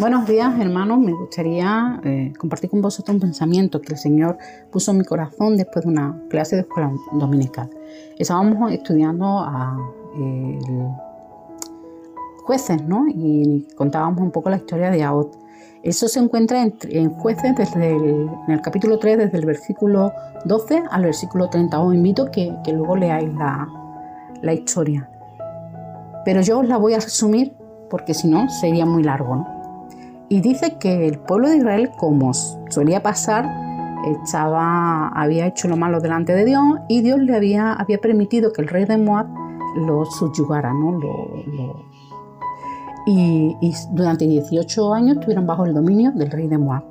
Buenos días, hermanos. Me gustaría eh, compartir con vosotros un pensamiento que el Señor puso en mi corazón después de una clase de escuela dominical. Estábamos estudiando a jueces, ¿no? Y contábamos un poco la historia de Aot. Eso se encuentra en, jueces desde el, en el capítulo 3, desde el versículo 12 al versículo 30. Os invito que, que luego leáis la, la historia. Pero yo os la voy a resumir porque si no sería muy largo, ¿no? Y dice que el pueblo de Israel, como solía pasar, había hecho lo malo delante de Dios y Dios le había, permitido que el rey de Moab lo subyugara, ¿no? y, durante 18 años estuvieron bajo el dominio del rey de Moab.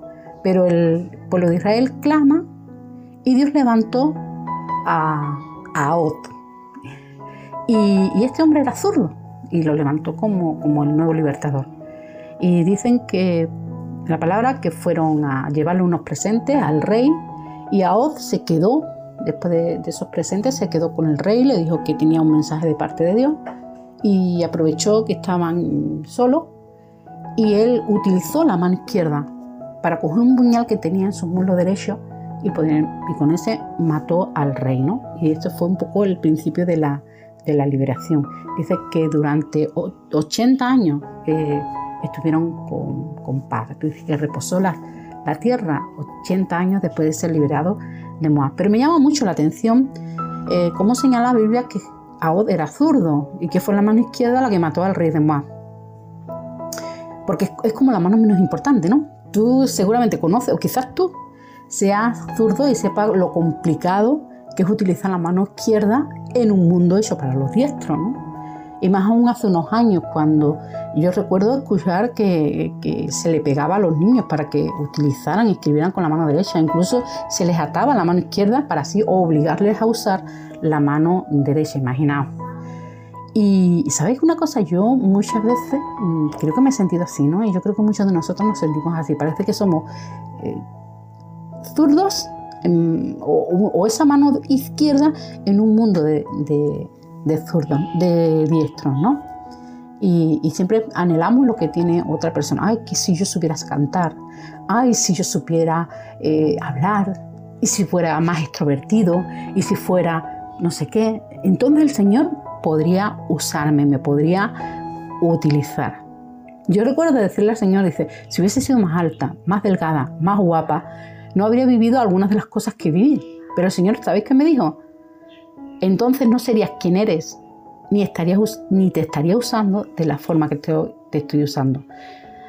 Pero el pueblo de Israel clama y Dios levantó a, a Y, y, este hombre era zurdo y lo levantó como, como el nuevo libertador. Y dicen que la palabra que fueron a llevarle unos presentes al rey y a Oz se quedó, después de, esos presentes, se quedó con el rey, le dijo que tenía un mensaje de parte de Dios y aprovechó que estaban solos y él utilizó la mano izquierda para coger un puñal que tenía en su muslo derecho y, poner, y con ese mató al rey. ¿no? Y esto fue un poco el principio de la, de la liberación. Dice que durante 80 años eh, estuvieron con, con paz, que reposó la, la, tierra 80 años después de ser liberado de Moab. Pero me llama mucho la atención eh, cómo señala la Biblia que Aod era zurdo y que fue la mano izquierda la que mató al rey de Moab. Porque es, como la mano menos importante, ¿no? Tú seguramente conoces, o quizás tú seas zurdo y sepas lo complicado que es utilizar la mano izquierda en un mundo hecho para los diestros, ¿no? Y más aún hace unos años, cuando yo recuerdo escuchar que, se le pegaba a los niños para que utilizaran y escribieran con la mano derecha. Incluso se les ataba la mano izquierda para así obligarles a usar la mano derecha, imaginaos. Y, sabéis una cosa, yo muchas veces mm, creo que me he sentido así, ¿no? Y yo creo que muchos de nosotros nos sentimos así. Parece que somos eh, zurdos o, esa mano izquierda en un mundo de zurdos, de diestros, ¿no? Y, siempre anhelamos lo que tiene otra persona. Ay, que si yo supiera cantar, ay, si yo supiera eh, hablar, y si fuera más extrovertido, y si fuera no sé qué. Entonces el Señor podría usarme, me podría utilizar. Yo recuerdo decirle al Señor, dice, si hubiese sido más alta, más delgada, más guapa, no habría vivido algunas de las cosas que viví. Pero el Señor, ¿sabéis qué me dijo? Entonces no serías quien eres, ni, estarías, ni te estaría usando de la forma que te, estoy usando.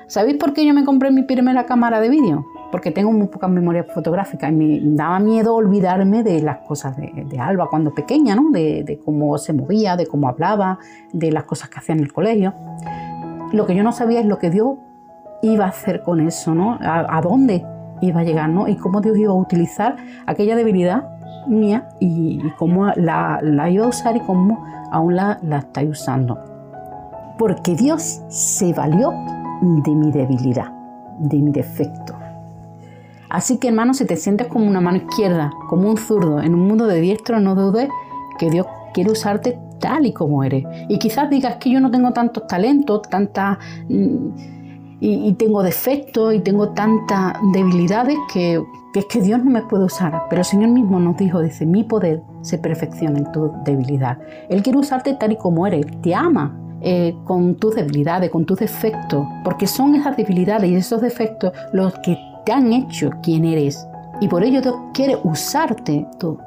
¿Sabéis por qué yo me compré mi primera cámara de vídeo? Porque tengo muy poca memoria fotográfica y me daba miedo olvidarme de las cosas de, Alba cuando pequeña, ¿no? De, cómo se movía, de cómo hablaba, de las cosas que hacía en el colegio. Lo que yo no sabía es lo que Dios iba a hacer con eso, ¿no? A, a dónde iba a llegar, ¿no? Y cómo Dios iba a utilizar aquella debilidad mía y, cómo la, la, iba a usar y cómo aún la, la estoy usando. Porque Dios se valió de mi debilidad, de mi defecto. Así que hermano, si te sientes como una mano izquierda, como un zurdo, en un mundo de diestro, no dudes que Dios quiere usarte tal y como eres. Y quizás digas que yo no tengo tantos talentos, tantas... Y, tengo defectos y tengo tantas debilidades que, es que Dios no me puede usar. Pero el Señor mismo nos dijo, dice, mi poder se perfecciona en tu debilidad. Él quiere usarte tal y como eres, te ama. Eh, con tus debilidades, con tus defectos, porque son esas debilidades y esos defectos los que te han hecho quien eres. Y por ello Dios quiere usarte tú,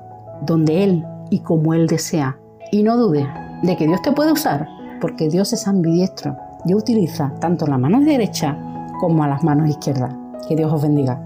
donde Él y como Él desea. Y no dudes de que Dios te puede usar, porque Dios es ambidiestro y utiliza tanto la mano derecha como a las manos izquierdas. Que Dios os bendiga.